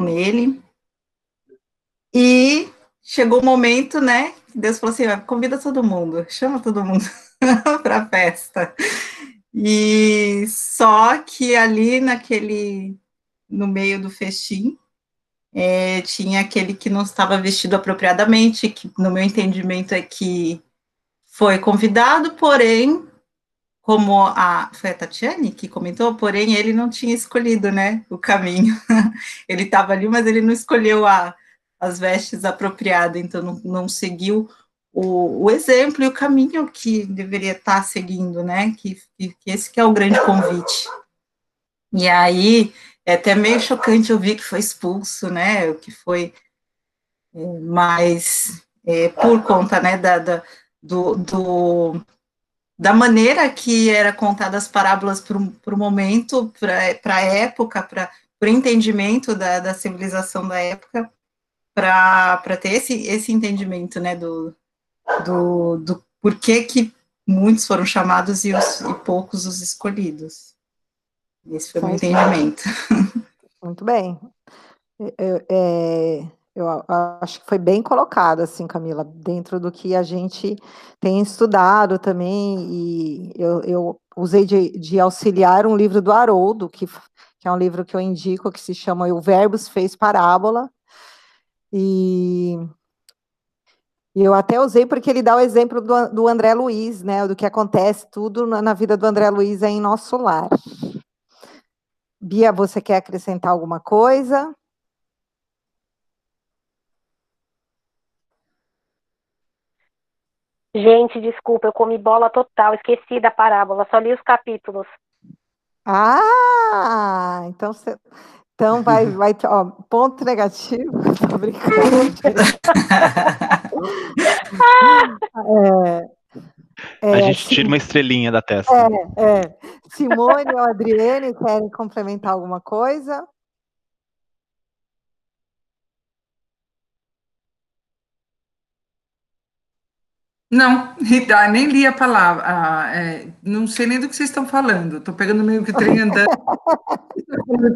nele. E chegou o momento, né? Deus falou assim: convida todo mundo, chama todo mundo para a festa. E só que ali naquele, no meio do festim, é, tinha aquele que não estava vestido apropriadamente, que no meu entendimento é que foi convidado, porém, como a foi a Tatiane que comentou, porém ele não tinha escolhido, né, o caminho. ele estava ali, mas ele não escolheu a, as vestes apropriadas, então não, não seguiu o, o, exemplo e o caminho que deveria estar seguindo, né? Que, que, que, esse que é o grande convite. E aí é até meio chocante ouvir que foi expulso, né? Que foi é, mais é, por conta, né? Da, da do, do, da maneira que era contada as parábolas para o momento, para a época, para o entendimento da, da civilização da época, para ter esse, esse entendimento, né, do, do, do porquê que muitos foram chamados e, os, e poucos os escolhidos. Esse foi o meu entendimento. Muito bem. É, eu acho que foi bem colocado, assim, Camila, dentro do que a gente tem estudado também, e eu, eu usei de, de, auxiliar um livro do Haroldo, que, que é um livro que eu indico, que se chama O Verbos Fez Parábola, e eu até usei porque ele dá o exemplo do, do André Luiz, né? Do que acontece tudo na, na vida do André Luiz é em nosso lar. Bia, você quer acrescentar alguma coisa? Gente, desculpa, eu comi bola total, esqueci da parábola, só li os capítulos. Ah, então você. Então vai, vai, ó, ponto negativo, tô brincando. é, é, a gente tira uma estrelinha da testa. É, é. Simone ou Adriane querem complementar alguma coisa? Não, nem li a palavra. Ah, é, não sei nem do que vocês estão falando. Estou pegando meio que trem andando.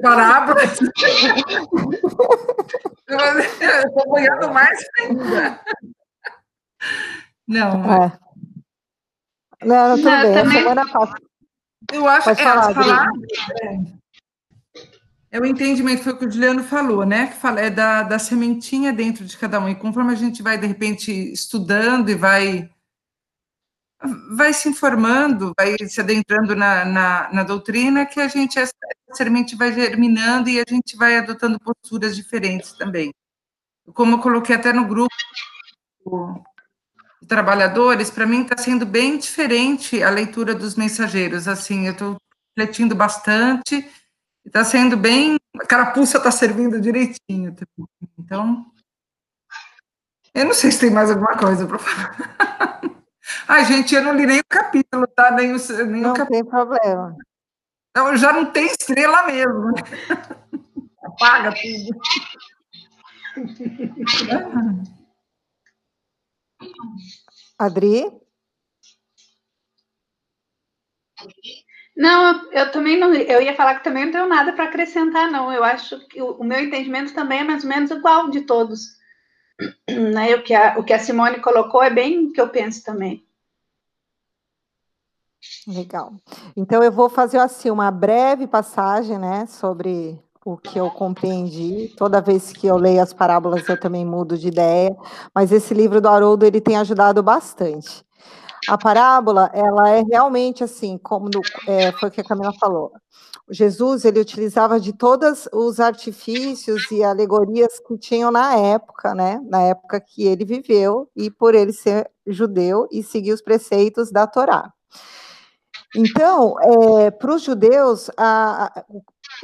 parábolas. Estou boiando mais ainda. Não. É. Não, não, tudo não, bem. Também... Semana Eu acho que é, falar, falar é, o entendimento, foi o que o Juliano falou, né? Que fala, é da, da sementinha dentro de cada um. E conforme a gente vai, de repente, estudando e vai vai se informando, vai se adentrando na, na, na, doutrina, que a gente, essa semente vai germinando e a gente vai adotando posturas diferentes também. Como eu coloquei até no grupo de trabalhadores, para mim está sendo bem diferente a leitura dos mensageiros, assim, eu estou refletindo bastante, está sendo bem, a carapuça está servindo direitinho, então, eu não sei se tem mais alguma coisa para falar. Ai, gente, eu não li nem o capítulo, tá? Nem o, nem não o tem problema. Então, já não tem estrela mesmo. Apaga tudo. Adri? Não, eu também não. Eu ia falar que também não tenho nada para acrescentar, não. Eu acho que o, o, meu entendimento também é mais ou menos igual de todos. Né? O, que a, o que a Simone colocou é bem o que eu penso também. Legal. Então eu vou fazer assim uma breve passagem, né, sobre o que eu compreendi. Toda vez que eu leio as parábolas eu também mudo de ideia, mas esse livro do Haroldo ele tem ajudado bastante. A parábola, ela é realmente assim, como no, é, foi o que a Camila falou. Jesus ele utilizava de todos os artifícios e alegorias que tinham na época, né? Na época que ele viveu e por ele ser judeu e seguir os preceitos da Torá. Então, é, para os judeus, a, a,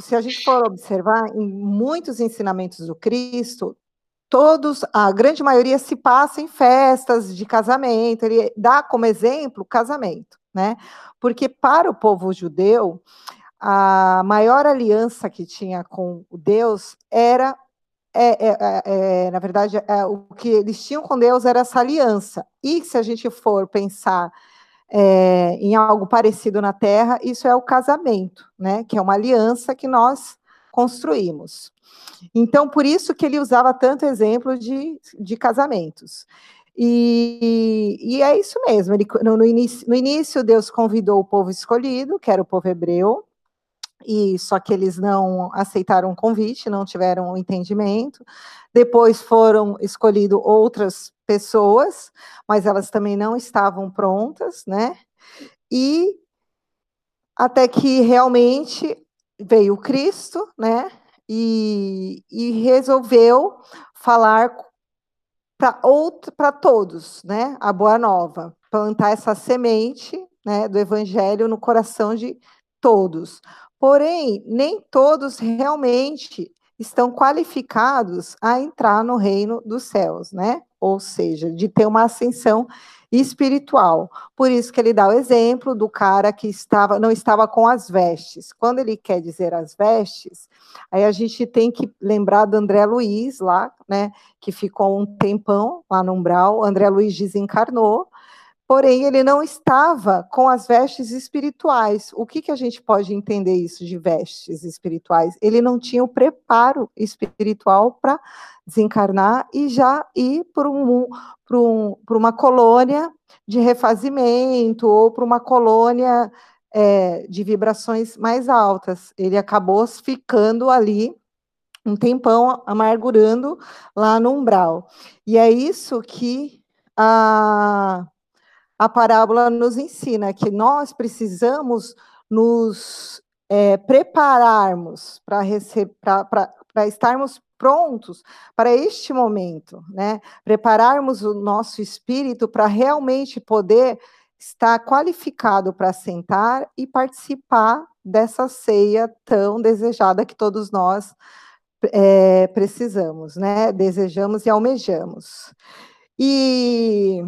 se a gente for observar em muitos ensinamentos do Cristo, todos, a grande maioria se passa em festas de casamento, ele dá como exemplo casamento, né? Porque para o povo judeu, a maior aliança que tinha com Deus era é, é, é, é, na verdade, é, o que eles tinham com Deus era essa aliança. E se a gente for pensar é, em algo parecido na Terra, isso é o casamento, né? Que é uma aliança que nós construímos. Então, por isso que ele usava tanto exemplo de, de casamentos. E, e é isso mesmo. Ele, no, no, início, no início, Deus convidou o povo escolhido, que era o povo hebreu, e só que eles não aceitaram o convite, não tiveram o entendimento. Depois foram escolhidas outras pessoas, mas elas também não estavam prontas, né? E até que realmente veio Cristo, né? E, e resolveu falar para todos, né? A boa nova, plantar essa semente, né, do evangelho no coração de todos. Porém, nem todos realmente estão qualificados a entrar no reino dos céus, né? Ou seja, de ter uma ascensão espiritual. Por isso que ele dá o exemplo do cara que estava não estava com as vestes. Quando ele quer dizer as vestes, aí a gente tem que lembrar do André Luiz lá, né, que ficou um tempão lá no umbral. André Luiz desencarnou porém ele não estava com as vestes espirituais. O que, que a gente pode entender isso de vestes espirituais? Ele não tinha o preparo espiritual para desencarnar e já ir para um, um, uma colônia de refazimento ou para uma colônia é, de vibrações mais altas. Ele acabou ficando ali um tempão amargurando lá no umbral. E é isso que a a parábola nos ensina que nós precisamos nos é, prepararmos para estarmos prontos para este momento, né? Prepararmos o nosso espírito para realmente poder estar qualificado para sentar e participar dessa ceia tão desejada que todos nós é, precisamos, né? Desejamos e almejamos. E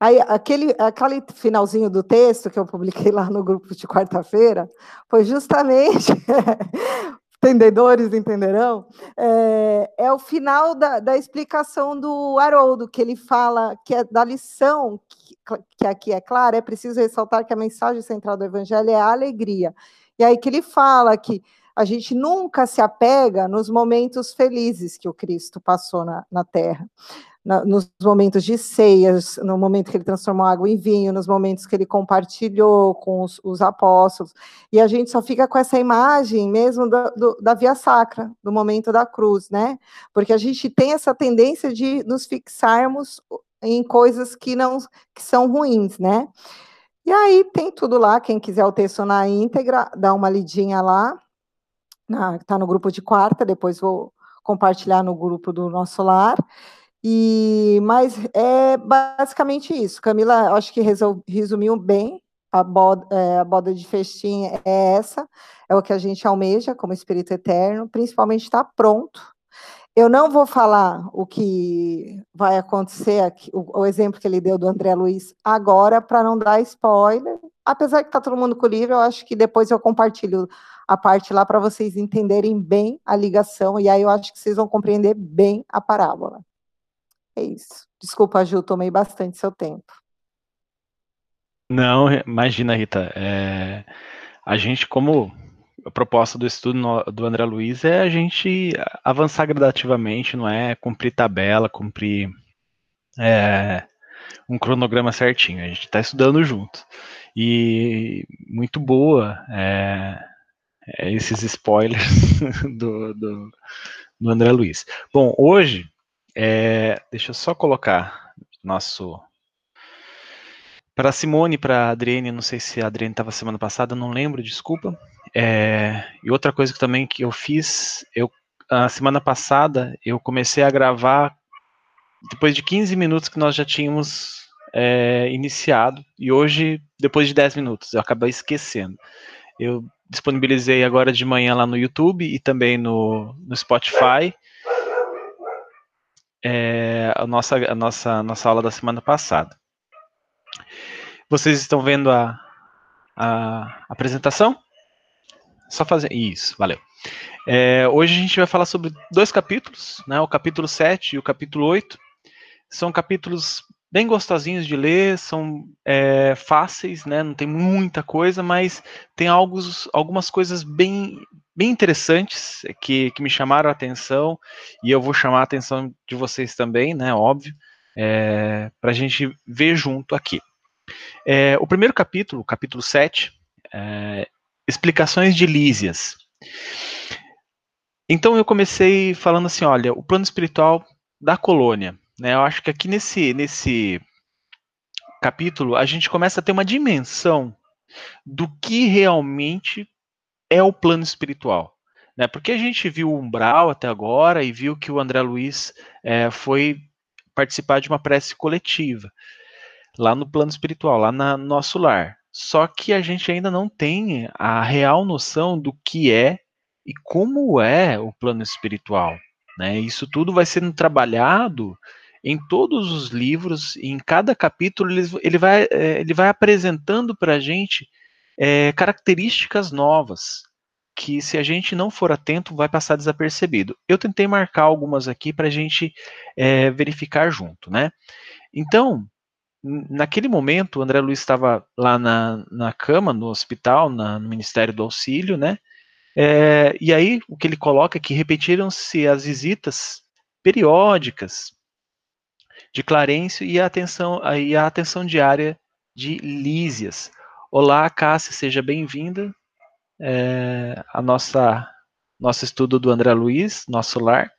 Aí, aquele, aquele finalzinho do texto que eu publiquei lá no grupo de quarta-feira foi justamente, entendedores entenderão, é, é o final da, da, explicação do Haroldo, que ele fala que é da lição, que, que aqui é clara, é preciso ressaltar que a mensagem central do Evangelho é a alegria. E aí que ele fala que a gente nunca se apega nos momentos felizes que o Cristo passou na, na Terra na, nos momentos de ceias, no momento que ele transformou água em vinho, nos momentos que ele compartilhou com os, os apóstolos. E a gente só fica com essa imagem mesmo do, do, da via sacra, do momento da cruz, né? Porque a gente tem essa tendência de nos fixarmos em coisas que não que são ruins, né? E aí tem tudo lá, quem quiser o texto na íntegra, dá uma lidinha lá, está no grupo de quarta, depois vou compartilhar no grupo do nosso lar. E, mas é basicamente isso. Camila, acho que resumiu bem. A boda, é, a boda de festim é essa, é o que a gente almeja como Espírito Eterno, principalmente estar tá pronto. Eu não vou falar o que vai acontecer, aqui, o, o exemplo que ele deu do André Luiz agora, para não dar spoiler. Apesar que está todo mundo com o livro, eu acho que depois eu compartilho a parte lá para vocês entenderem bem a ligação, e aí eu acho que vocês vão compreender bem a parábola. É isso. Desculpa, Ju, tomei bastante seu tempo. Não, imagina, Rita. É, a gente, como a proposta do estudo no, do André Luiz é a gente avançar gradativamente, não é cumprir tabela, cumprir é, um cronograma certinho. A gente está estudando junto. E muito boa é, é esses spoilers do, do, do André Luiz. Bom, hoje é, deixa eu só colocar nosso. Para Simone, para Adriane, não sei se a Adriane estava semana passada, não lembro, desculpa. É, e outra coisa que também que eu fiz, eu a semana passada eu comecei a gravar depois de 15 minutos que nós já tínhamos é, iniciado, e hoje, depois de 10 minutos, eu acabei esquecendo. Eu disponibilizei agora de manhã lá no YouTube e também no, no Spotify é, a, nossa, a nossa, nossa aula da semana passada. Vocês estão vendo a, a apresentação? Só fazer. Isso, valeu. É, hoje a gente vai falar sobre dois capítulos, né, o capítulo 7 e o capítulo 8. São capítulos bem gostosinhos de ler, são é, fáceis, né? Não tem muita coisa, mas tem alguns, algumas coisas bem, bem interessantes que, que me chamaram a atenção e eu vou chamar a atenção de vocês também, né? Óbvio, é, para a gente ver junto aqui. É, o primeiro capítulo, capítulo 7, é, explicações de Lísias. Então eu comecei falando assim, olha, o plano espiritual da colônia. Né? Eu acho que aqui nesse, nesse capítulo a gente começa a ter uma dimensão do que realmente é o plano espiritual. Né? Porque a gente viu o umbral até agora e viu que o André Luiz é, foi participar de uma prece coletiva lá no plano espiritual, lá no nosso lar. Só que a gente ainda não tem a real noção do que é e como é o plano espiritual. Né? Isso tudo vai sendo trabalhado em todos os livros, em cada capítulo, ele, vai, é, ele vai apresentando para a gente é, características novas, que se a gente não for atento, vai passar desapercebido. Eu tentei marcar algumas aqui para a gente é, verificar junto, né? Então, naquele momento, o André Luiz estava lá na, na cama, no hospital, na, no Ministério do Auxílio, né? É, e aí, o que ele coloca é que repetiram-se as visitas periódicas de Clarencio e a atenção, e a atenção diária de Lísias. Olá, Cássia, seja bem-vinda é, a nossa nosso estudo do André Luiz, nosso lar.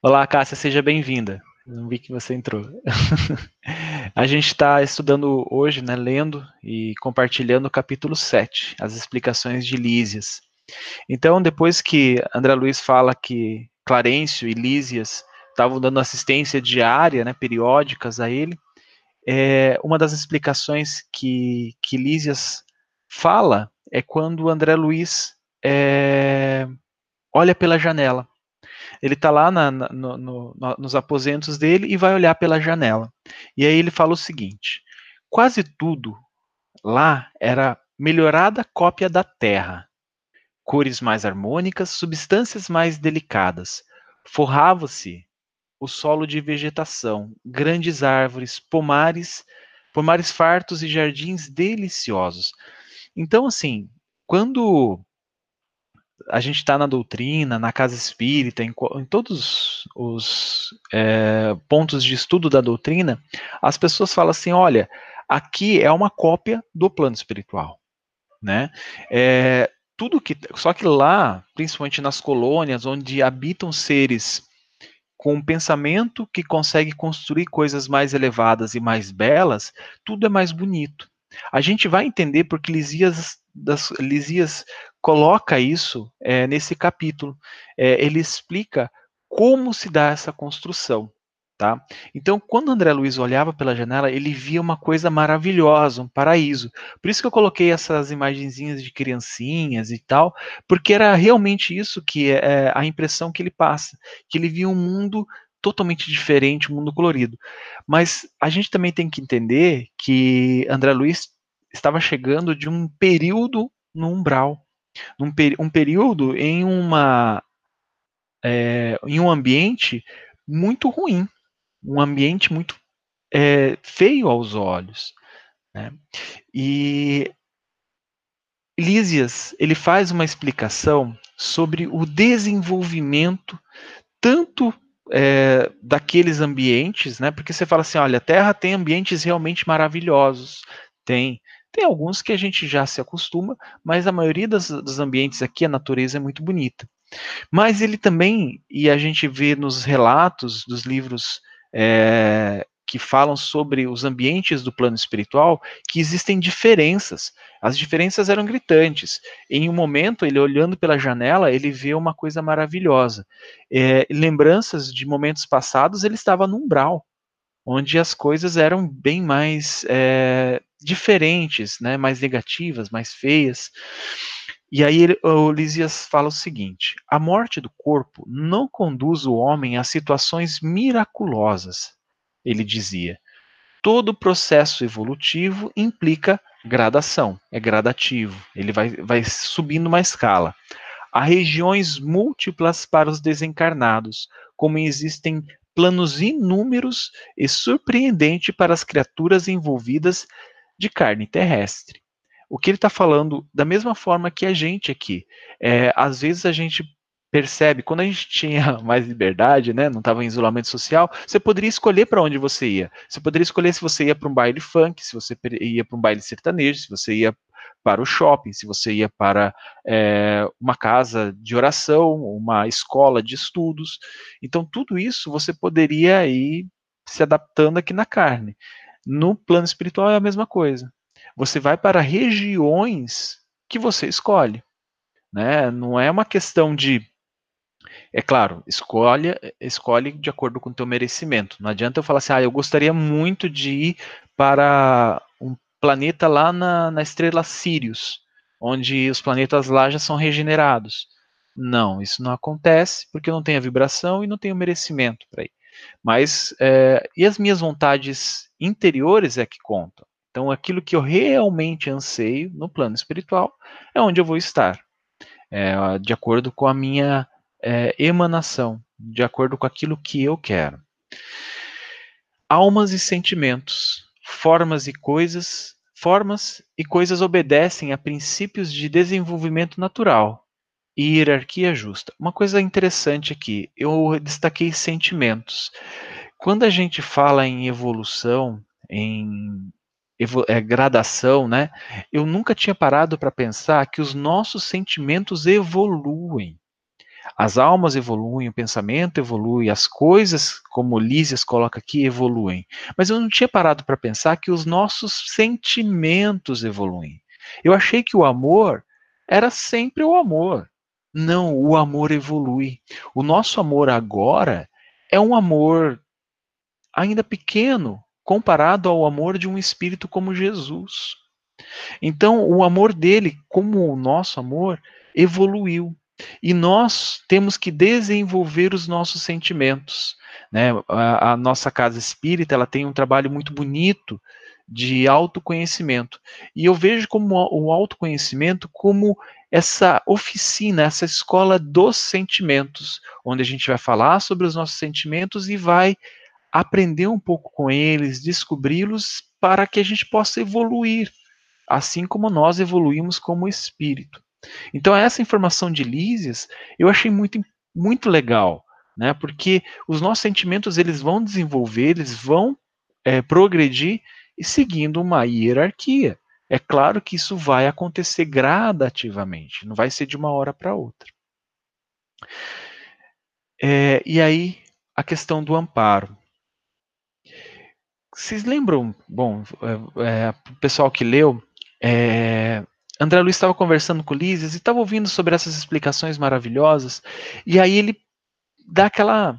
Olá, Cássia, seja bem-vinda. Não vi que você entrou. a gente está estudando hoje, né, lendo e compartilhando o capítulo 7, as explicações de Lísias. Então, depois que André Luiz fala que Clarencio e Lísias estavam dando assistência diária, né, periódicas a ele. É, uma das explicações que, que Lísias fala é quando André Luiz é, olha pela janela. Ele está lá na, na, no, no, nos aposentos dele e vai olhar pela janela. E aí ele fala o seguinte: quase tudo lá era melhorada cópia da terra, cores mais harmônicas, substâncias mais delicadas. Forrava-se o solo de vegetação, grandes árvores, pomares, pomares fartos e jardins deliciosos. Então, assim, quando a gente está na doutrina, na casa espírita, em, em todos os é, pontos de estudo da doutrina, as pessoas falam assim: olha, aqui é uma cópia do plano espiritual, né? É, tudo que, só que lá, principalmente nas colônias, onde habitam seres com um pensamento que consegue construir coisas mais elevadas e mais belas, tudo é mais bonito. A gente vai entender porque Lisias, das, Lisias coloca isso é, nesse capítulo. É, ele explica como se dá essa construção. Tá? Então, quando André Luiz olhava pela janela, ele via uma coisa maravilhosa, um paraíso. Por isso que eu coloquei essas imagenzinhas de criancinhas e tal, porque era realmente isso que é, é a impressão que ele passa, que ele via um mundo totalmente diferente, um mundo colorido. Mas a gente também tem que entender que André Luiz estava chegando de um período no umbral, um, um período em uma é, em um ambiente muito ruim, um ambiente muito é, feio aos olhos. Né? E Lísias ele faz uma explicação sobre o desenvolvimento tanto é, daqueles ambientes, né? Porque você fala assim, olha, a Terra tem ambientes realmente maravilhosos, tem, tem alguns que a gente já se acostuma, mas a maioria das, dos ambientes aqui a natureza é muito bonita. Mas ele também, e a gente vê nos relatos dos livros é, que falam sobre os ambientes do plano espiritual, que existem diferenças. As diferenças eram gritantes. Em um momento, ele olhando pela janela, ele vê uma coisa maravilhosa. É, lembranças de momentos passados, ele estava no umbral, onde as coisas eram bem mais é, diferentes, né, mais negativas, mais feias. E aí o Lisias fala o seguinte: a morte do corpo não conduz o homem a situações miraculosas, ele dizia. Todo processo evolutivo implica gradação, é gradativo, ele vai, vai subindo uma escala. Há regiões múltiplas para os desencarnados, como existem planos inúmeros e surpreendente para as criaturas envolvidas de carne terrestre. O que ele está falando, da mesma forma que a gente aqui, é, às vezes a gente percebe, quando a gente tinha mais liberdade, né, não estava em isolamento social, você poderia escolher para onde você ia. Você poderia escolher se você ia para um baile funk, se você ia para um baile sertanejo, se você ia para o shopping, se você ia para é, uma casa de oração, uma escola de estudos. Então, tudo isso você poderia ir se adaptando aqui na carne. No plano espiritual é a mesma coisa. Você vai para regiões que você escolhe. Né? Não é uma questão de é claro, escolhe, escolhe de acordo com o teu merecimento. Não adianta eu falar assim, ah, eu gostaria muito de ir para um planeta lá na, na estrela Sirius, onde os planetas lá já são regenerados. Não, isso não acontece porque eu não tenho a vibração e não tenho merecimento para ir. Mas, é, e as minhas vontades interiores é que contam. Então, aquilo que eu realmente anseio no plano espiritual é onde eu vou estar, é, de acordo com a minha é, emanação, de acordo com aquilo que eu quero. Almas e sentimentos, formas e coisas, formas e coisas obedecem a princípios de desenvolvimento natural e hierarquia justa. Uma coisa interessante aqui, eu destaquei sentimentos. Quando a gente fala em evolução, em é, gradação, né? Eu nunca tinha parado para pensar que os nossos sentimentos evoluem. As almas evoluem, o pensamento evolui, as coisas, como Lísias coloca aqui, evoluem. Mas eu não tinha parado para pensar que os nossos sentimentos evoluem. Eu achei que o amor era sempre o amor. Não, o amor evolui. O nosso amor agora é um amor ainda pequeno comparado ao amor de um espírito como Jesus. Então, o amor dele, como o nosso amor, evoluiu. E nós temos que desenvolver os nossos sentimentos. Né? A, a, nossa casa espírita ela tem um trabalho muito bonito de autoconhecimento. E eu vejo como o autoconhecimento como essa oficina, essa escola dos sentimentos, onde a gente vai falar sobre os nossos sentimentos e vai aprender um pouco com eles, descobri-los para que a gente possa evoluir, assim como nós evoluímos como espírito. Então essa informação de Lísias eu achei muito, muito legal, né? Porque os nossos sentimentos eles vão desenvolver, eles vão é, progredir e seguindo uma hierarquia. É claro que isso vai acontecer gradativamente, não vai ser de uma hora para outra. É, e aí a questão do amparo. Vocês lembram? Bom, é, é o pessoal que leu, é, André Luiz estava conversando com o Lízias e estava ouvindo sobre essas explicações maravilhosas, e aí ele dá aquela,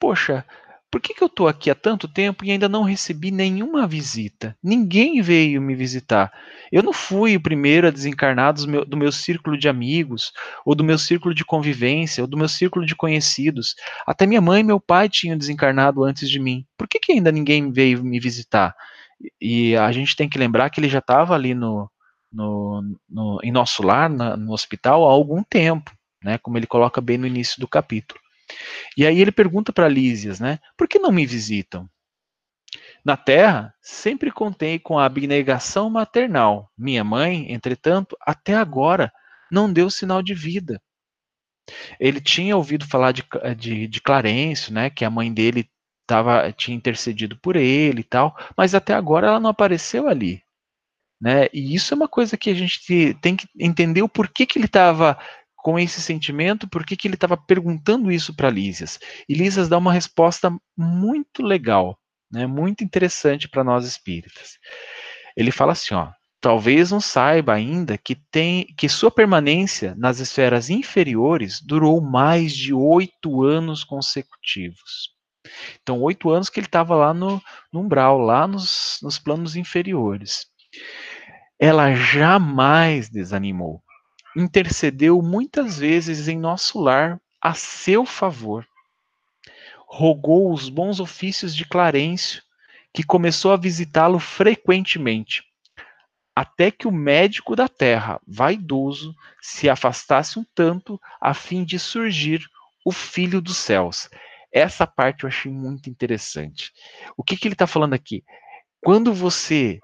poxa, por que, que eu estou aqui há tanto tempo e ainda não recebi nenhuma visita? Ninguém veio me visitar. Eu não fui o primeiro a desencarnar do meu, do meu círculo de amigos, ou do meu círculo de convivência, ou do meu círculo de conhecidos. Até minha mãe e meu pai tinham desencarnado antes de mim. Por que, que ainda ninguém veio me visitar? E a gente tem que lembrar que ele já estava ali no, no, no, em nosso lar, na, no hospital, há algum tempo, né, como ele coloca bem no início do capítulo. E aí ele pergunta para Lísias, né, por que não me visitam? Na terra, sempre contei com a abnegação maternal. Minha mãe, entretanto, até agora não deu sinal de vida. Ele tinha ouvido falar de, de, de Clarencio, né, que a mãe dele tava, tinha intercedido por ele e tal, mas até agora ela não apareceu ali. Né? E isso é uma coisa que a gente tem que entender o porquê que ele estava com esse sentimento, por que ele estava perguntando isso para Lísias. E Lísias dá uma resposta muito legal, né? muito interessante para nós espíritas. Ele fala assim, ó, talvez não saiba ainda que tem que sua permanência nas esferas inferiores durou mais de oito anos consecutivos. Então, oito anos que ele estava lá no, no umbral, lá nos, nos planos inferiores ela jamais desanimou. Intercedeu muitas vezes em nosso lar a seu favor. Rogou os bons ofícios de Clarencio, que começou a visitá-lo frequentemente, até que o médico da terra, vaidoso, se afastasse um tanto a fim de surgir o filho dos céus. Essa parte eu achei muito interessante. O que, que ele está falando aqui? Quando você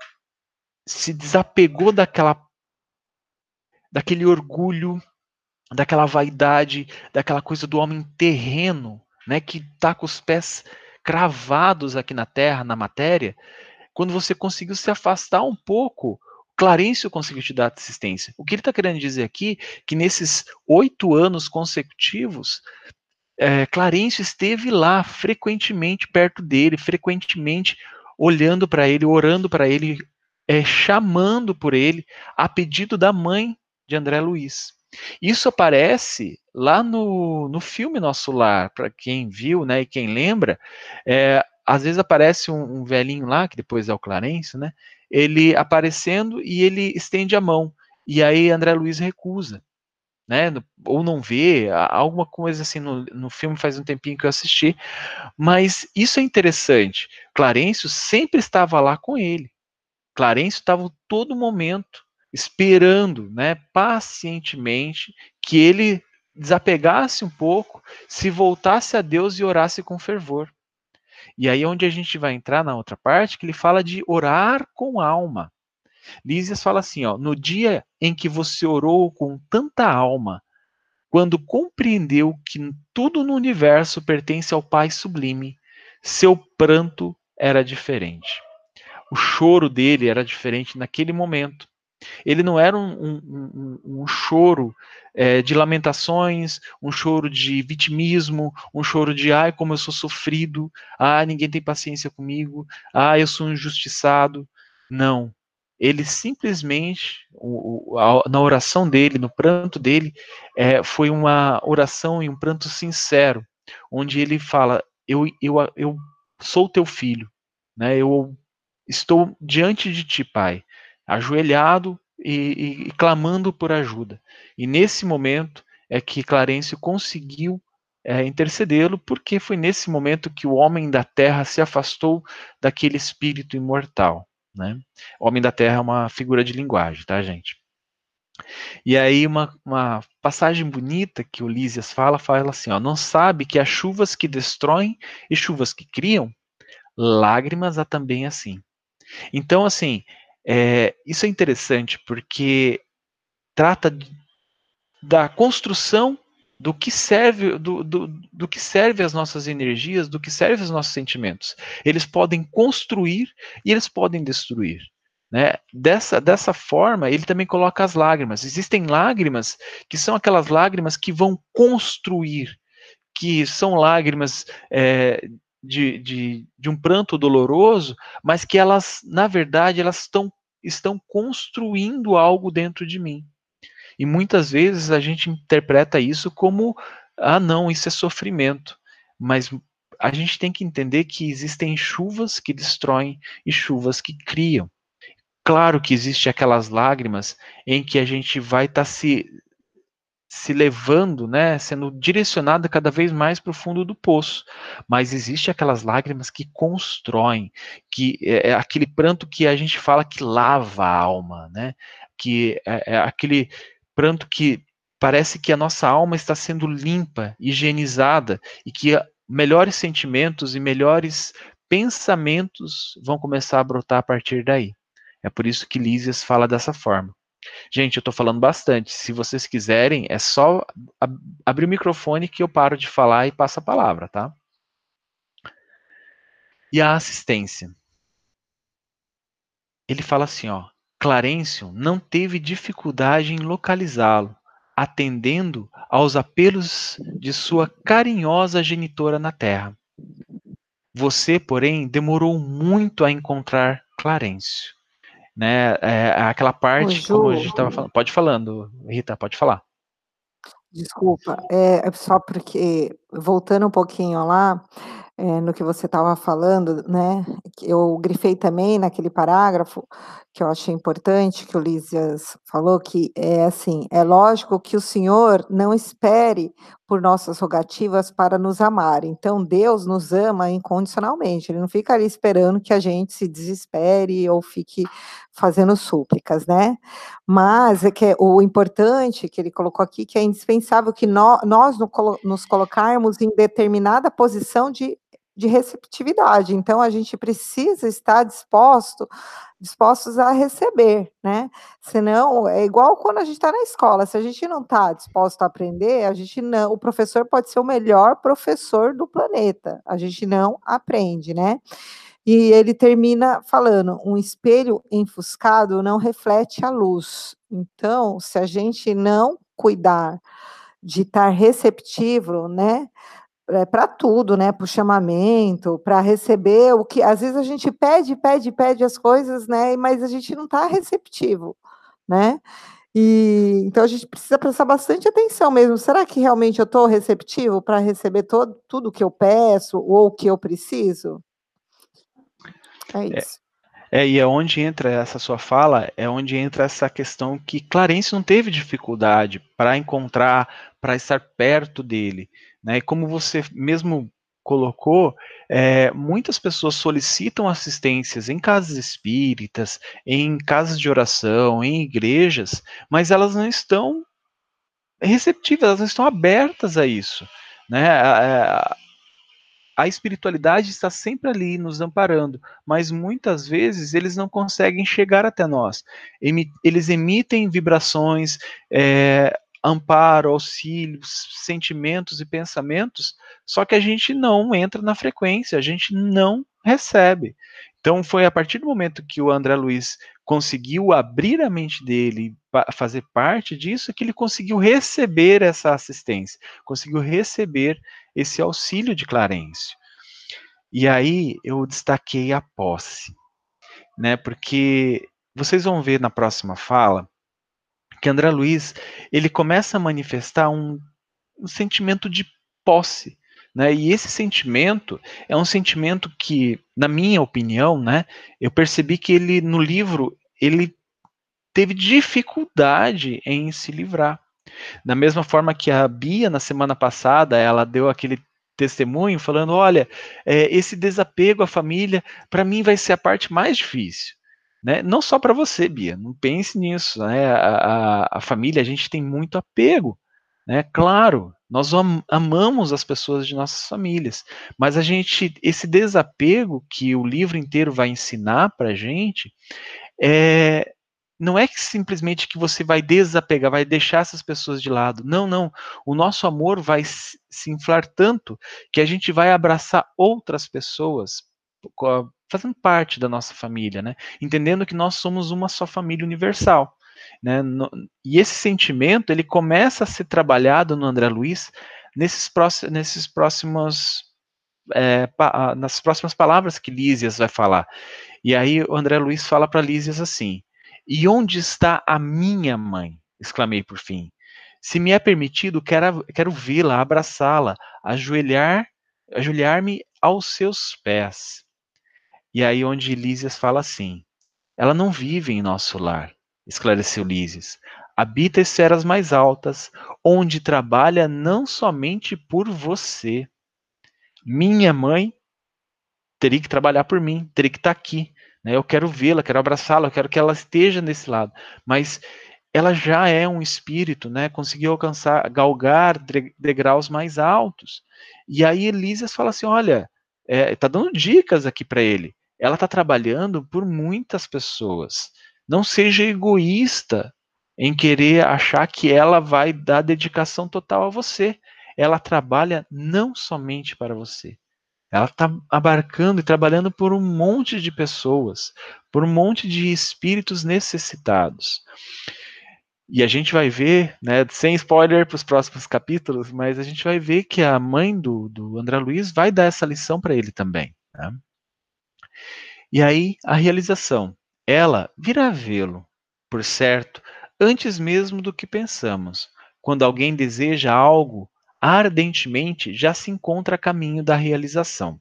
se desapegou daquela daquele orgulho, daquela vaidade, daquela coisa do homem terreno, né, que está com os pés cravados aqui na terra, na matéria, quando você conseguiu se afastar um pouco, Clarencio conseguiu te dar assistência. O que ele está querendo dizer aqui, que nesses oito anos consecutivos, é, Clarencio esteve lá frequentemente perto dele, frequentemente olhando para ele, orando para ele, é, chamando por ele, a pedido da mãe de André Luiz. Isso aparece lá no, no filme Nosso Lar, para quem viu né, e quem lembra, é, às vezes aparece um, um, velhinho lá, que depois é o Clarence, né, ele aparecendo e ele estende a mão, e aí André Luiz recusa, né, ou não vê, alguma coisa assim no, no filme faz um tempinho que eu assisti, mas isso é interessante, Clarence sempre estava lá com ele, Clarence estava todo momento esperando, né, pacientemente, que ele desapegasse um pouco, se voltasse a Deus e orasse com fervor. E aí é onde a gente vai entrar na outra parte, que ele fala de orar com alma. Lísias fala assim, ó, no dia em que você orou com tanta alma, quando compreendeu que tudo no universo pertence ao Pai sublime, seu pranto era diferente. O choro dele era diferente naquele momento. Ele não era um, um, um, um choro é, de lamentações, um choro de vitimismo, um choro de ai, como eu sou sofrido, ah, ninguém tem paciência comigo, ah, eu sou injustiçado. Não. Ele simplesmente, o, a, na oração dele, no pranto dele, é, foi uma oração e um pranto sincero, onde ele fala: Eu, eu, eu sou teu filho, né? eu estou diante de ti, Pai ajoelhado e, e, e clamando por ajuda. E nesse momento é que Clarencio conseguiu é, intercedê-lo, porque foi nesse momento que o homem da terra se afastou daquele espírito imortal. Né? Homem da terra é uma figura de linguagem, tá, gente? E aí, uma, uma passagem bonita que Lísias fala, fala assim: ó, não sabe que há chuvas que destroem e chuvas que criam? Lágrimas há também assim. Então, assim, é, isso é interessante porque trata da construção do que serve do, do, do que serve as nossas energias, do que serve os nossos sentimentos. Eles podem construir e eles podem destruir. Né? Dessa, dessa forma, ele também coloca as lágrimas. Existem lágrimas que são aquelas lágrimas que vão construir, que são lágrimas é, de, de, de um pranto doloroso, mas que elas, na verdade, elas estão, estão construindo algo dentro de mim. E muitas vezes a gente interpreta isso como, ah, não, isso é sofrimento. Mas a gente tem que entender que existem chuvas que destroem e chuvas que criam. Claro que existe aquelas lágrimas em que a gente vai estar tá se se levando, né, sendo direcionada cada vez mais para o fundo do poço. Mas existe aquelas lágrimas que constroem, que é, é, aquele pranto que a gente fala que lava a alma, né? Que é, é aquele pranto que parece que a nossa alma está sendo limpa, higienizada e que melhores sentimentos e melhores pensamentos vão começar a brotar a partir daí. É por isso que Lísias fala dessa forma. Gente, eu estou falando bastante. Se vocês quiserem, é só ab abrir o microfone que eu paro de falar e passo a palavra, tá? E a assistência. Ele fala assim, ó. Clarencio não teve dificuldade em localizá-lo, atendendo aos apelos de sua carinhosa genitora na terra. Você, porém, demorou muito a encontrar Clarencio né? É, aquela parte, Ju, como a gente estava falando. Pode falando, Rita, pode falar. Desculpa, é, é só porque, voltando um pouquinho lá, é, no que você estava falando, né, eu grifei também naquele parágrafo que eu achei importante que o Lísias falou que é assim, é lógico que o Senhor não espere por nossas rogativas para nos amar. Então Deus nos ama incondicionalmente. Ele não fica ali esperando que a gente se desespere ou fique fazendo súplicas, né? Mas é que o importante que ele colocou aqui que é indispensável que nós, nós nos colocarmos em determinada posição de de receptividade. Então a gente precisa estar disposto, dispostos a receber, né? Senão é igual quando a gente está na escola. Se a gente não está disposto a aprender, a gente não. O professor pode ser o melhor professor do planeta. A gente não aprende, né? E ele termina falando: um espelho enfuscado não reflete a luz. Então, se a gente não cuidar de estar receptivo, né? É, para tudo, né? Para o chamamento, para receber o que às vezes a gente pede, pede, pede as coisas, né? Mas a gente não está receptivo, né? E então a gente precisa prestar bastante atenção mesmo. Será que realmente eu estou receptivo para receber todo, tudo que eu peço ou o que eu preciso? É, é isso. É, é, e é onde entra essa sua fala, é onde entra essa questão que Clarence não teve dificuldade para encontrar, para estar perto dele. Né? E como você mesmo colocou, é, muitas pessoas solicitam assistências em casas espíritas, em casas de oração, em igrejas, mas elas não estão receptivas, elas não estão abertas a isso. Né? A, a espiritualidade está sempre ali nos amparando, mas muitas vezes eles não conseguem chegar até nós. Eles emitem vibrações, é, amparo, auxílio, sentimentos e pensamentos, só que a gente não entra na frequência, a gente não recebe. Então foi a partir do momento que o André Luiz conseguiu abrir a mente dele, fazer parte disso, que ele conseguiu receber essa assistência, conseguiu receber esse auxílio de Clarencio. E aí eu destaquei a posse, né? Porque vocês vão ver na próxima fala que André Luiz ele começa a manifestar um, um sentimento de posse. Né? E esse sentimento é um sentimento que, na minha opinião, né, eu percebi que ele no livro ele teve dificuldade em se livrar. Da mesma forma que a Bia na semana passada ela deu aquele testemunho falando, olha, é, esse desapego à família para mim vai ser a parte mais difícil. Né? Não só para você, Bia, não pense nisso. Né? A, a, a, família, a gente tem muito apego. Né? Claro, nós am amamos as pessoas de nossas famílias, mas a gente, esse desapego que o livro inteiro vai ensinar para a gente, é, não é que simplesmente que você vai desapegar, vai deixar essas pessoas de lado. Não, não. O nosso amor vai se inflar tanto que a gente vai abraçar outras pessoas fazendo parte da nossa família, né? Entendendo que nós somos uma só família universal. Né? No, e esse sentimento ele começa a ser trabalhado no André Luiz nesses, próximos, nesses próximos é, pa, nas próximas palavras que Lísias vai falar. E aí o André Luiz fala para Lísias assim: E onde está a minha mãe? exclamei por fim. Se me é permitido, quero, quero vê-la, abraçá-la, ajoelhar, ajoelhar-me aos seus pés. E aí onde Lísias fala assim: Ela não vive em nosso lar, esclareceu Lísias. Habita esferas mais altas, onde trabalha não somente por você. Minha mãe teria que trabalhar por mim, teria que estar aqui. Né? Eu quero vê-la, quero abraçá-la, quero que ela esteja nesse lado. Mas ela já é um espírito, né? Conseguiu alcançar, galgar degraus mais altos. E aí Elísias fala assim: olha, é, dando dicas aqui para ele ela está trabalhando por muitas pessoas. Não seja egoísta em querer achar que ela vai dar dedicação total a você. Ela trabalha não somente para você. Ela está abarcando e trabalhando por um monte de pessoas, por um monte de espíritos necessitados. E a gente vai ver, né, sem spoiler para os próximos capítulos, mas a gente vai ver que a mãe do, do André Luiz vai dar essa lição para ele também. Né? E aí a realização, ela virá vê-lo, por certo, antes mesmo do que pensamos. Quando alguém deseja algo ardentemente, já se encontra a caminho da realização.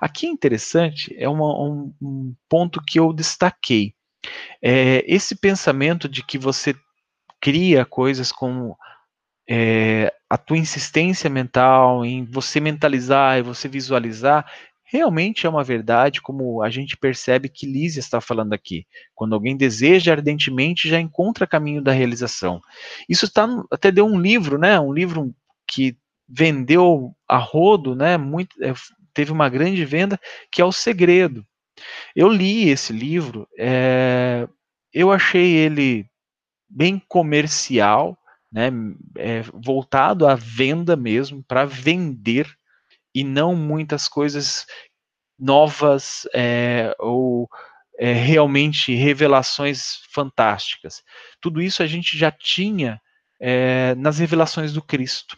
Aqui é interessante, é uma, um, um, ponto que eu destaquei. É esse pensamento de que você cria coisas com é, a tua insistência mental, em você mentalizar e você visualizar, realmente é uma verdade, como a gente percebe que Lísia está falando aqui. Quando alguém deseja ardentemente, já encontra caminho da realização. Isso está até deu um livro, né? Um livro que vendeu a rodo, né? Muito, é, teve uma grande venda, que é o Segredo. Eu li esse livro, é, eu achei ele bem comercial, né? É, voltado à venda mesmo, para vender e não muitas coisas novas é, ou é, realmente revelações fantásticas. Tudo isso a gente já tinha é, nas revelações do Cristo.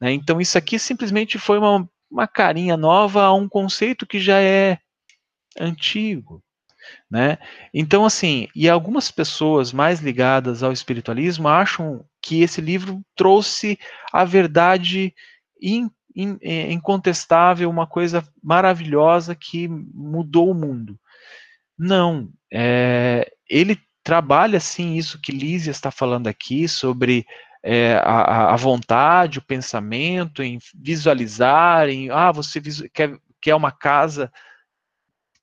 Né? Então, isso aqui simplesmente foi uma, uma carinha nova a um conceito que já é antigo. Né? Então, assim, e algumas pessoas mais ligadas ao espiritualismo acham que esse livro trouxe a verdade incontestável, uma coisa maravilhosa que mudou o mundo. Não, é, ele trabalha sim isso que Lísia está falando aqui sobre é, a, a, vontade, o pensamento, em visualizar, em ah, você quer, quer uma casa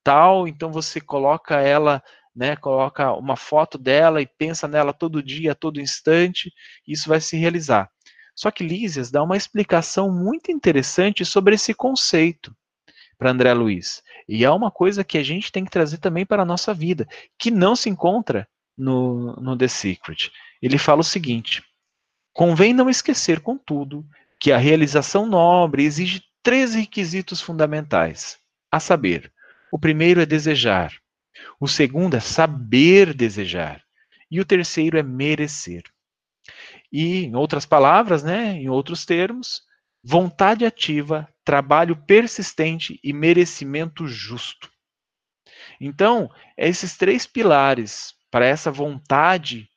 tal, então você coloca ela, né, coloca uma foto dela e pensa nela todo dia, todo instante, isso vai se realizar. Só que Lísias dá uma explicação muito interessante sobre esse conceito para André Luiz. E é uma coisa que a gente tem que trazer também para a nossa vida, que não se encontra no, no The Secret. Ele fala o seguinte: convém não esquecer, contudo, que a realização nobre exige três requisitos fundamentais, a saber, o primeiro é desejar, o segundo é saber desejar, e o terceiro é merecer. E, em outras palavras, né, em outros termos, vontade ativa, trabalho persistente e merecimento justo. Então, esses três pilares para essa vontade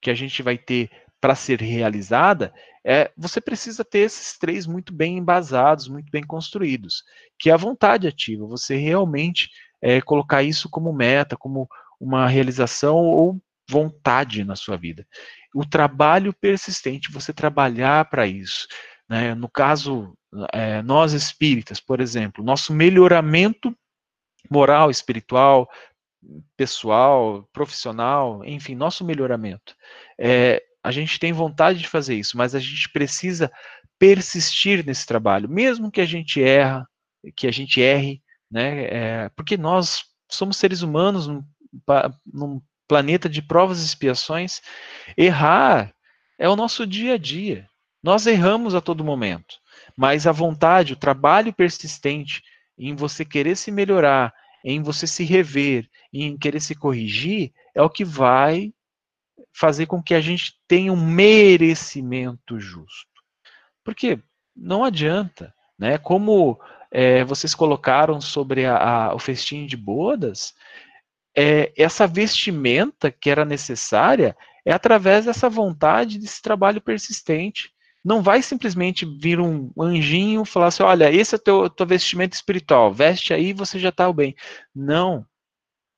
que a gente vai ter para ser realizada, é, você precisa ter esses três muito bem embasados, muito bem construídos, que é a vontade ativa, você realmente é, colocar isso como meta, como uma realização ou vontade na sua vida o trabalho persistente, você trabalhar para isso. Né? No caso, é, nós espíritas, por exemplo, nosso melhoramento moral, espiritual, pessoal, profissional, enfim, nosso melhoramento. É, a gente tem vontade de fazer isso, mas a gente precisa persistir nesse trabalho, mesmo que a gente erra, que a gente erre, né? É, porque nós somos seres humanos num, num planeta de provas e expiações, errar é o nosso dia a dia. Nós erramos a todo momento, mas a vontade, o trabalho persistente em você querer se melhorar, em você se rever, em querer se corrigir, é o que vai fazer com que a gente tenha um merecimento justo. Porque não adianta, né? Como é, vocês colocaram sobre a, a, o festim de bodas, é, essa vestimenta que era necessária é através dessa vontade, desse trabalho persistente. Não vai simplesmente vir um anjinho falar assim: olha, esse é o teu, teu vestimento espiritual, veste aí você já está bem. Não.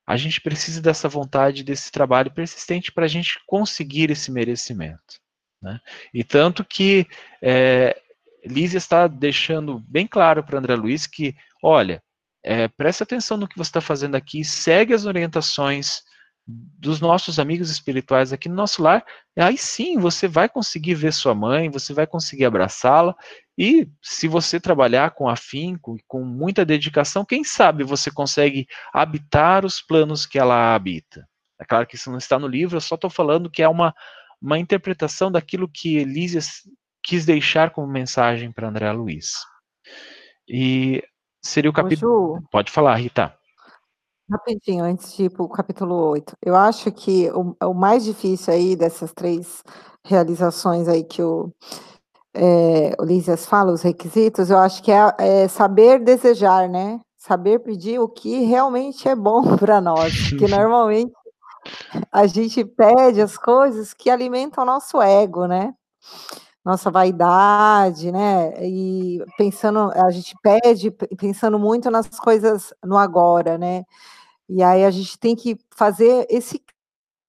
A gente precisa dessa vontade, desse trabalho persistente para a gente conseguir esse merecimento. Né? E tanto que é, Lízia está deixando bem claro para André Luiz que, olha, é, preste atenção no que você está fazendo aqui, segue as orientações dos nossos amigos espirituais aqui no nosso lar, aí sim você vai conseguir ver sua mãe, você vai conseguir abraçá-la, e se você trabalhar com afinco, com muita dedicação, quem sabe você consegue habitar os planos que ela habita. É claro que isso não está no livro, eu só estou falando que é uma, uma interpretação daquilo que Elísia quis deixar como mensagem para André Luiz. E seria o capítulo. Pode falar, Rita. Rapidinho, antes de ir para o capítulo 8. Eu acho que o, o, mais difícil aí dessas três realizações aí que o, é, fala, os requisitos, eu acho que é, é, saber desejar, né? Saber pedir o que realmente é bom para nós. Porque normalmente a gente pede as coisas que alimentam o nosso ego, né? Nossa vaidade, né? E pensando, a gente pede pensando muito nas coisas no agora, né? E aí a gente tem que fazer esse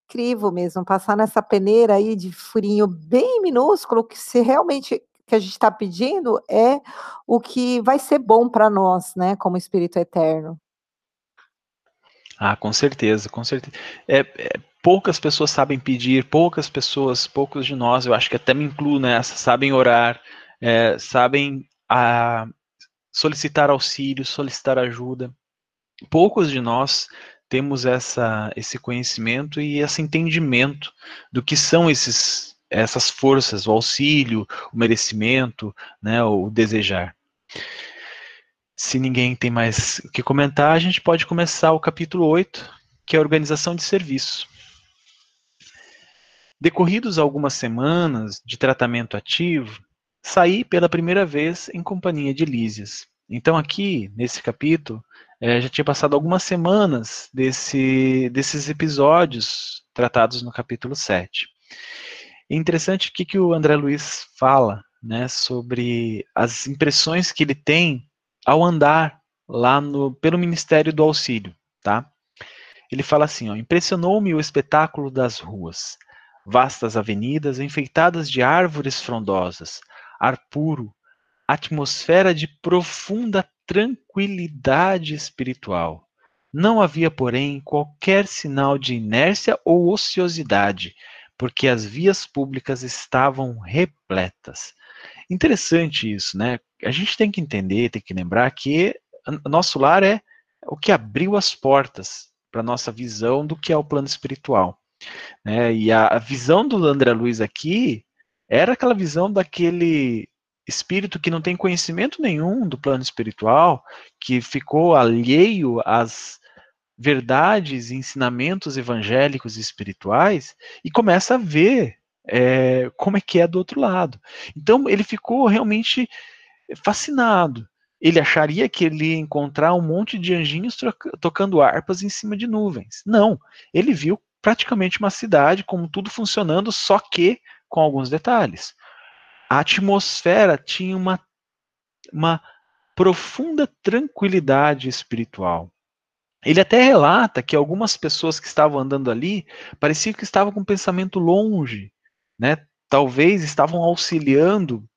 crivo mesmo, passar nessa peneira aí de furinho bem minúsculo, que se realmente que a gente está pedindo é o que vai ser bom para nós, né, como Espírito Eterno. Ah, com certeza, com certeza. É, é, poucas pessoas sabem pedir, poucas pessoas, poucos de nós, eu acho que até me incluo nessa, sabem orar, é, sabem a, ah, solicitar auxílio, solicitar ajuda. Poucos de nós temos essa, esse conhecimento e esse entendimento do que são esses, essas forças, o auxílio, o merecimento, né, o desejar. Se ninguém tem mais o que comentar, a gente pode começar o capítulo 8, que é a organização de serviço. Decorridos algumas semanas de tratamento ativo, saí pela primeira vez em companhia de Lísias. Então, aqui, nesse capítulo, é, já tinha passado algumas semanas desse, desses episódios tratados no capítulo 7. É interessante o que, que o André Luiz fala né, sobre as impressões que ele tem ao andar lá no, pelo Ministério do Auxílio, tá? Ele fala assim, impressionou-me o espetáculo das ruas, vastas avenidas enfeitadas de árvores frondosas, ar puro, atmosfera de profunda tranquilidade espiritual. Não havia, porém, qualquer sinal de inércia ou ociosidade, porque as vias públicas estavam repletas. Interessante isso, né? A gente tem que entender, tem que lembrar que nosso lar é o que abriu as portas para nossa visão do que é o plano espiritual. Né? E a, a visão do André Luiz aqui era aquela visão daquele espírito que não tem conhecimento nenhum do plano espiritual, que ficou alheio às verdades e ensinamentos evangélicos e espirituais e começa a ver é, como é que é do outro lado. Então ele ficou realmente fascinado. Ele acharia que ele ia encontrar um monte de anjinhos tocando harpas em cima de nuvens. Não, ele viu praticamente uma cidade com tudo funcionando, só que com alguns detalhes. A atmosfera tinha uma, uma profunda tranquilidade espiritual. Ele até relata que algumas pessoas que estavam andando ali pareciam que estavam com um pensamento longe, né? Talvez estavam auxiliando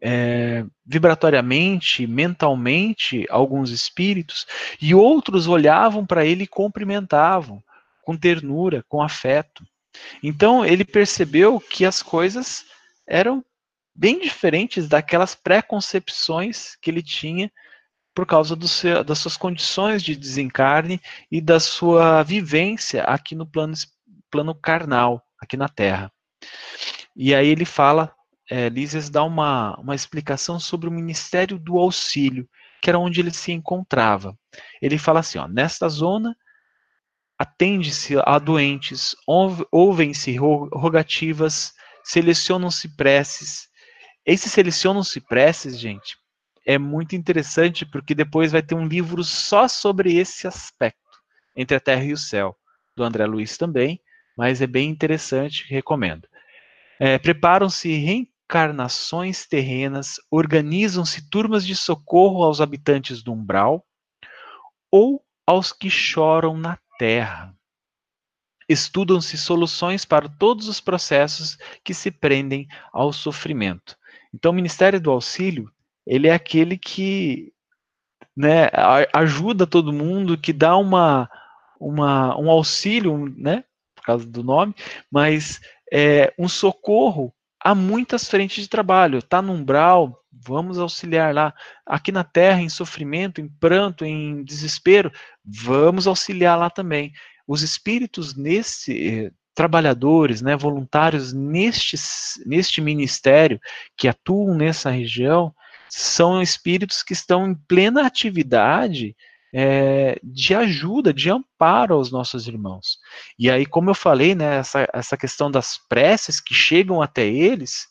é, vibratoriamente, mentalmente, alguns espíritos, e outros olhavam para ele e cumprimentavam com ternura, com afeto. Então ele percebeu que as coisas eram bem diferentes daquelas preconcepções que ele tinha por causa seu, das suas condições de desencarne e da sua vivência aqui no plano, plano carnal, aqui na Terra. E aí ele fala, é, Lísias dá uma, uma explicação sobre o Ministério do Auxílio, que era onde ele se encontrava. Ele fala assim, ó, nesta zona atende-se a doentes, ouvem-se rogativas, selecionam-se preces. Esses selecionam-se preces, gente, é muito interessante porque depois vai ter um livro só sobre esse aspecto, entre a terra e o céu, do André Luiz também, mas é bem interessante, recomendo. É, Preparam-se reencarnações terrenas, organizam-se turmas de socorro aos habitantes do umbral ou aos que choram na terra. Estudam-se soluções para todos os processos que se prendem ao sofrimento. Então, o Ministério do Auxílio ele é aquele que né, ajuda todo mundo, que dá uma, uma, um auxílio, né, por causa do nome, mas é, um socorro a muitas frentes de trabalho. Está no umbral, vamos auxiliar lá. Aqui na terra, em sofrimento, em pranto, em desespero, vamos auxiliar lá também. Os espíritos nesse trabalhadores, né, voluntários neste, neste ministério que atuam nessa região, são espíritos que estão em plena atividade é, de ajuda, de amparo aos nossos irmãos. E aí, como eu falei, né, essa, essa questão das preces que chegam até eles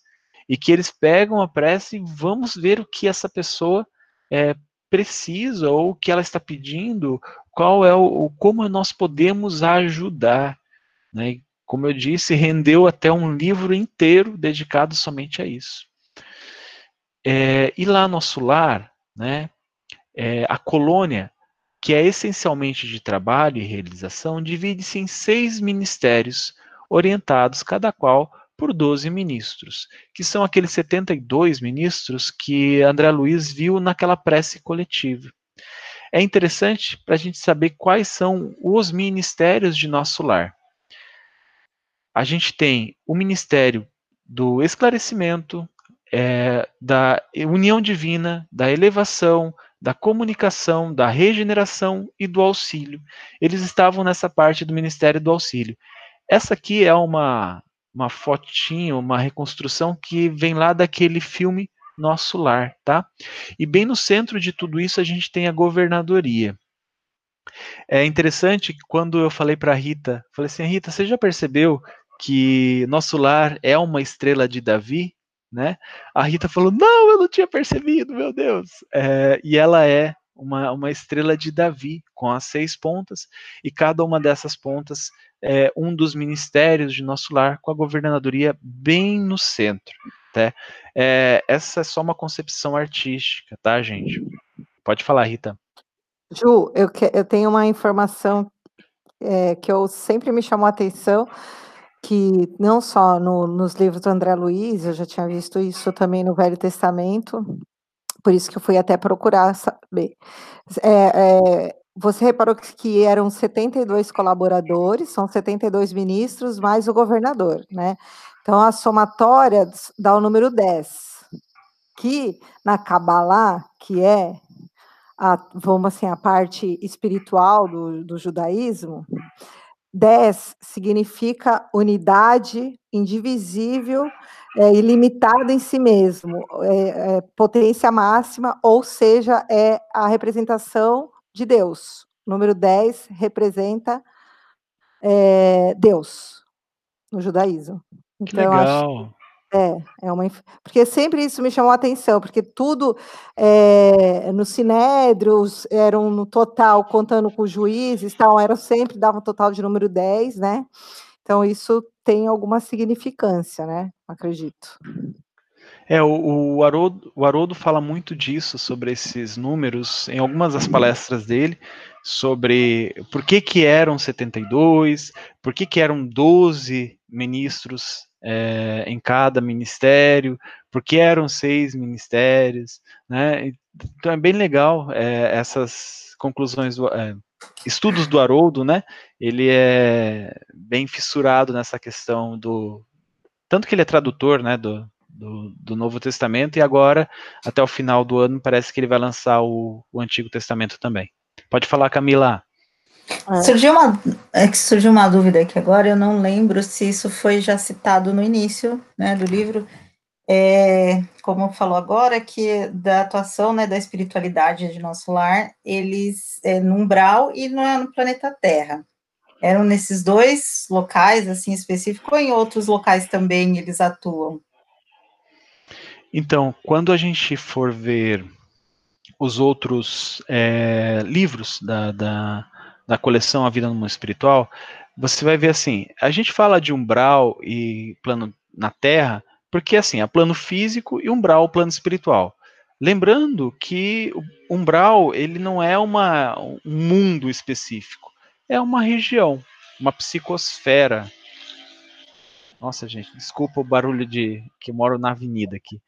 e que eles pegam a prece e vamos ver o que essa pessoa é, precisa ou o que ela está pedindo, qual é o, como nós podemos ajudar. Né? Como eu disse, rendeu até um livro inteiro dedicado somente a isso. é, e lá nosso lar, né, é, a colônia, que é essencialmente de trabalho e realização, divide-se em seis ministérios orientados, cada qual por 12 ministros, que são aqueles 72 ministros que André Luiz viu naquela prece coletiva. É interessante para a gente saber quais são os ministérios de nosso lar. A gente tem o ministério do esclarecimento, é, da união divina, da elevação, da comunicação, da regeneração e do auxílio. Eles estavam nessa parte do ministério do auxílio. Essa aqui é uma, uma fotinho, uma reconstrução que vem lá daquele filme Nosso Lar, tá? E bem no centro de tudo isso a gente tem a governadoria. É interessante que quando eu falei para Rita, falei assim, Rita, você já percebeu que Nosso Lar é uma estrela de Davi? Né? A Rita falou, não, eu não tinha percebido, meu Deus. É, e ela é uma, uma estrela de Davi, com as seis pontas, e cada uma dessas pontas é um dos ministérios de nosso lar, com a governadoria bem no centro. Tá? É, essa é só uma concepção artística, tá, gente? Pode falar, Rita. Ju, eu, que, eu tenho uma informação é, que eu sempre me chamou a atenção, que não só no, nos livros do André Luiz, eu já tinha visto isso também no Velho Testamento, por isso que eu fui até procurar saber. É, é, você reparou que eram 72 colaboradores, são 72 ministros, mais o governador, né? Então, a somatória dá o número 10, que na Kabbalah, que é a, vamos assim, a parte espiritual do, do judaísmo, 10 significa unidade indivisível é, ilimitada em si mesmo, é, é, potência máxima, ou seja, é a representação de Deus. O número 10 representa é, Deus no judaísmo. Então, que legal. Acho, é, é uma. Porque sempre isso me chamou a atenção, porque tudo é, nos sinédrios eram no total, contando com os juízes, tal, era sempre, dava um total de número 10, né? Então, isso tem alguma significância, né? Acredito. É, o, o, Haroldo, o Haroldo fala muito disso, sobre esses números, em algumas das palestras dele, sobre por que que eram 72, por que que eram 12 ministros é, em cada ministério, por que eram seis ministérios, né? Então é bem legal é, essas conclusões, é, estudos do Haroldo, né? Ele é bem fissurado nessa questão do, tanto que ele é tradutor, né, do, do, do, Novo Testamento, e agora, até o final do ano, parece que ele vai lançar o, o Antigo Testamento também. Pode falar, Camila. É. Surgiu uma, é que surgiu uma dúvida aqui agora, eu não lembro se isso foi já citado no início né, do livro, é, como falou agora, que da atuação né, da espiritualidade de nosso lar, eles é, no umbral e no, no planeta Terra. Eram nesses dois locais, assim, específicos, ou em outros locais também eles atuam? Então, quando a gente for ver os outros é, livros da, da, da, coleção A Vida no Mundo Espiritual, você vai ver assim, a gente fala de umbral e plano na Terra, porque assim, há plano físico e umbral, plano espiritual. Lembrando que o umbral, ele não é uma, um mundo específico, é uma região, uma psicosfera. Nossa, gente, desculpa o barulho de que moro na avenida aqui.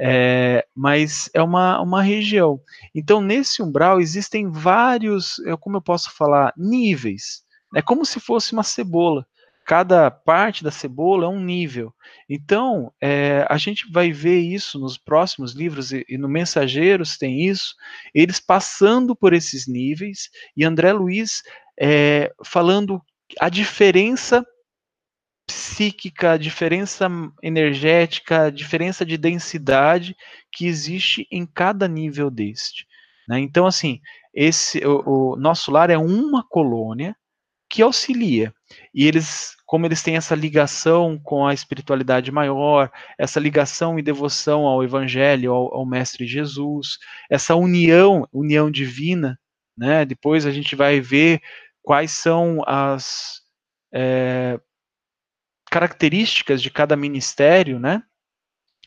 É, mas é uma, uma região. Então, nesse umbral existem vários, como eu posso falar, níveis. É como se fosse uma cebola. Cada parte da cebola é um nível. Então, é, a gente vai ver isso nos próximos livros, e, e no Mensageiros tem isso, eles passando por esses níveis, e André Luiz é, falando a diferença psíquica, diferença energética, diferença de densidade que existe em cada nível deste. Né? Então, assim, esse o, o, nosso lar é uma colônia que auxilia. E eles, como eles têm essa ligação com a espiritualidade maior, essa ligação e devoção ao Evangelho, ao, ao Mestre Jesus, essa união, união divina, né? Depois a gente vai ver quais são as é, características de cada ministério, né?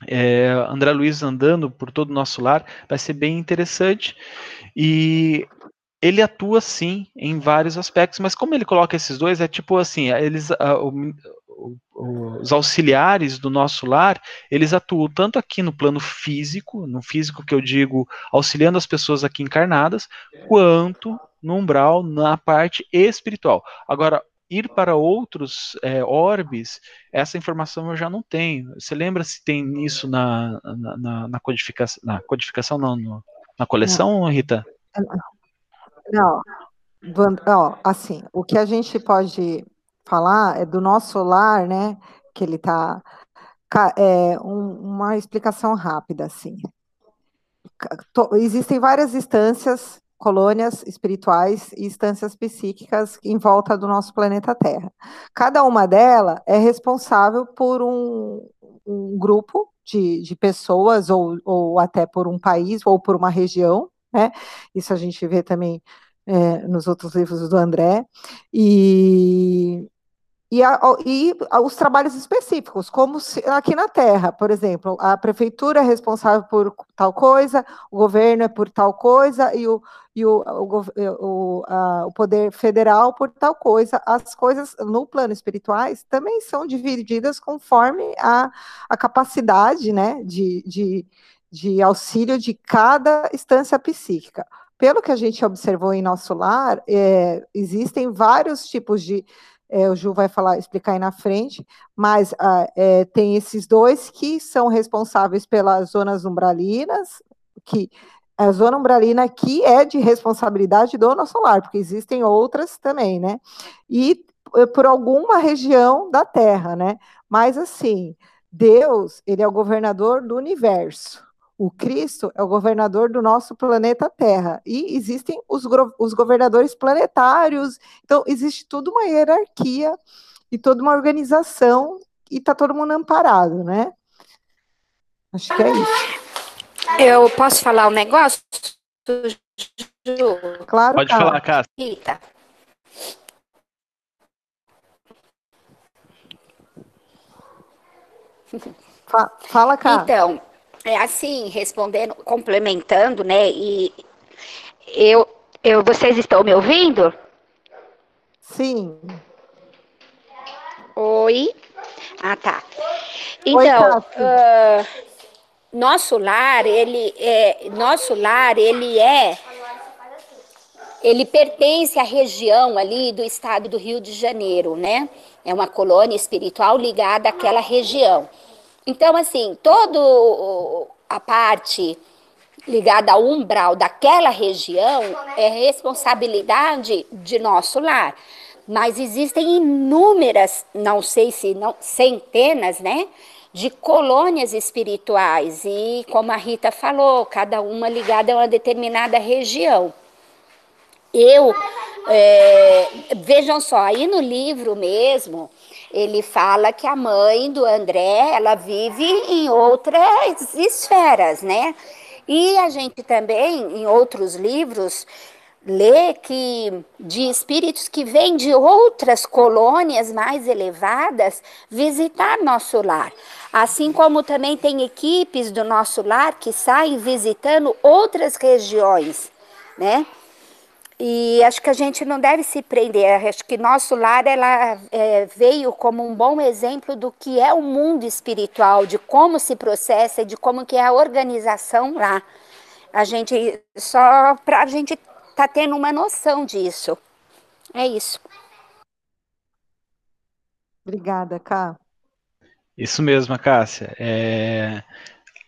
é, André Luiz andando por todo o nosso lar, vai ser bem interessante. E ele atua sim em vários aspectos, mas como ele coloca esses dois, é tipo assim, eles, uh, o, o, os auxiliares do nosso lar, eles atuam tanto aqui no plano físico, no físico que eu digo, auxiliando as pessoas aqui encarnadas, quanto no umbral, na parte espiritual. Agora, ir para outros é, orbes, essa informação eu já não tenho. Você lembra se tem isso na, na, na, na codificação, na codificação não, no, na coleção, não. Rita? Não, ó, assim, o que a gente pode falar é do nosso lar, né, que ele está, é, um, uma explicação rápida, assim. Existem várias instâncias colônias espirituais e instâncias psíquicas em volta do nosso planeta Terra. Cada uma delas é responsável por um, um grupo de, de pessoas, ou, ou até por um país, ou por uma região, né? Isso a gente vê também é, nos outros livros do André. E e, a, e, os trabalhos específicos, como se, aqui na Terra, por exemplo, a prefeitura é responsável por tal coisa, o governo é por tal coisa e o, e o, o, o, a, o poder federal por tal coisa. As coisas no plano espirituais também são divididas conforme a, a capacidade né, de, de, de auxílio de cada instância psíquica pelo que a gente observou em nosso lar, é, existem vários tipos de é, o Ju vai falar, explicar aí na frente, mas ah, é, tem esses dois que são responsáveis pelas zonas umbralinas, que a zona umbralina aqui é de responsabilidade do nosso lar, porque existem outras também, né? E eh, por alguma região da Terra, né? Mas assim, Deus, ele é o governador do universo. O Cristo é o governador do nosso planeta Terra. E existem os, os governadores planetários. Então, existe toda uma hierarquia e toda uma organização e está todo mundo amparado, né? Acho que é isso. Eu posso falar um negócio? Claro. Pode falar, Cássia. Rita. Fala, Cá. Então, é assim, respondendo, complementando, né? E eu, eu, vocês estão me ouvindo? Sim. Oi. Ah, tá. Então, Oi, uh, nosso lar, ele é, nosso lar, ele é, ele pertence à região ali do estado do Rio de Janeiro, né? É uma colônia espiritual ligada àquela região. Então, assim, todo a parte ligada ao umbral daquela região é responsabilidade de nosso lar. Mas existem inúmeras, não sei se não, centenas, né, de colônias espirituais e como a Rita falou, cada uma ligada a uma determinada região. Eu é, vejam só, aí no livro mesmo, ele fala que a mãe do André, ela vive em outras esferas, né? E a gente também, em outros livros, lê que de espíritos que vêm de outras colônias mais elevadas visitar nosso lar. Assim como também tem equipes do nosso lar que saem visitando outras regiões, né? E acho que a gente não deve se prender. Acho que nosso lar ela é, veio como um bom exemplo do que é o mundo espiritual, de como se processa, de como que é a organização lá. A gente só para a gente tá tendo uma noção disso. É isso. Obrigada, Cá. Isso mesmo, Cássia. É,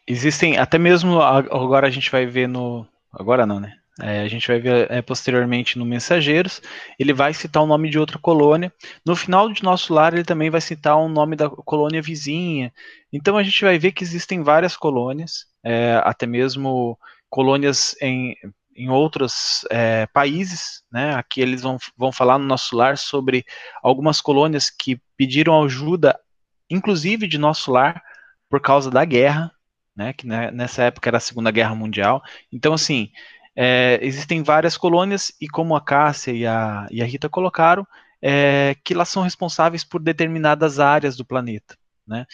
existem até mesmo agora a gente vai ver no agora não, né? É, a gente vai ver é, posteriormente no Mensageiros, ele vai citar o nome de outra colônia. No final de Nosso Lar, ele também vai citar o nome da colônia vizinha. Então a gente vai ver que existem várias colônias, é, até mesmo colônias em, em outros é, países. Né? Aqui eles vão, vão falar no Nosso Lar sobre algumas colônias que pediram ajuda, inclusive de Nosso Lar, por causa da guerra. Né, que né, nessa época era a Segunda Guerra Mundial. Então, assim, é, existem várias colônias, e como a Cássia e a, e a Rita colocaram, é, que elas são responsáveis por determinadas áreas do planeta. né?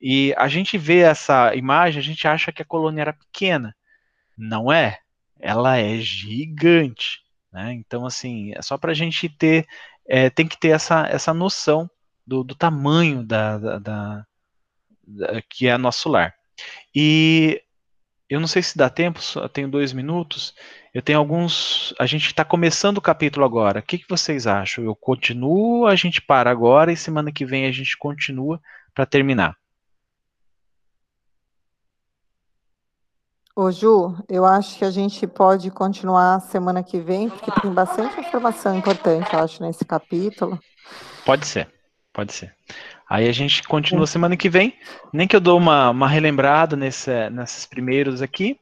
E a gente vê essa imagem, a gente acha que a colônia era pequena. Não é. Ela é gigante. Né? Então, assim, é só para a gente ter, é, tem que ter essa, essa noção do, do tamanho da, da, da, da, que é nosso lar. E eu não sei se dá tempo, só tenho dois minutos. Eu tenho alguns. A gente está começando o capítulo agora. O que, que vocês acham? Eu continuo, a gente para agora e semana que vem a gente continua para terminar. Ô Ju, eu acho que a gente pode continuar semana que vem, porque tem bastante informação importante, eu acho, nesse capítulo. Pode ser, pode ser. Aí a gente continua semana que vem, nem que eu dou uma, uma relembrada nesse, nesses primeiros aqui,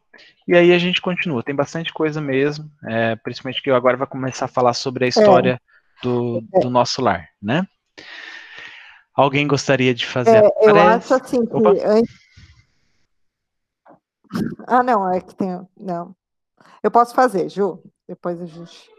e aí a gente continua. Tem bastante coisa mesmo, é, principalmente que eu agora vai começar a falar sobre a história é. do, do nosso lar, né? Alguém gostaria de fazer? É, eu acho assim que antes ah, não, é que tem. Não. Eu posso fazer, Ju. Depois a gente.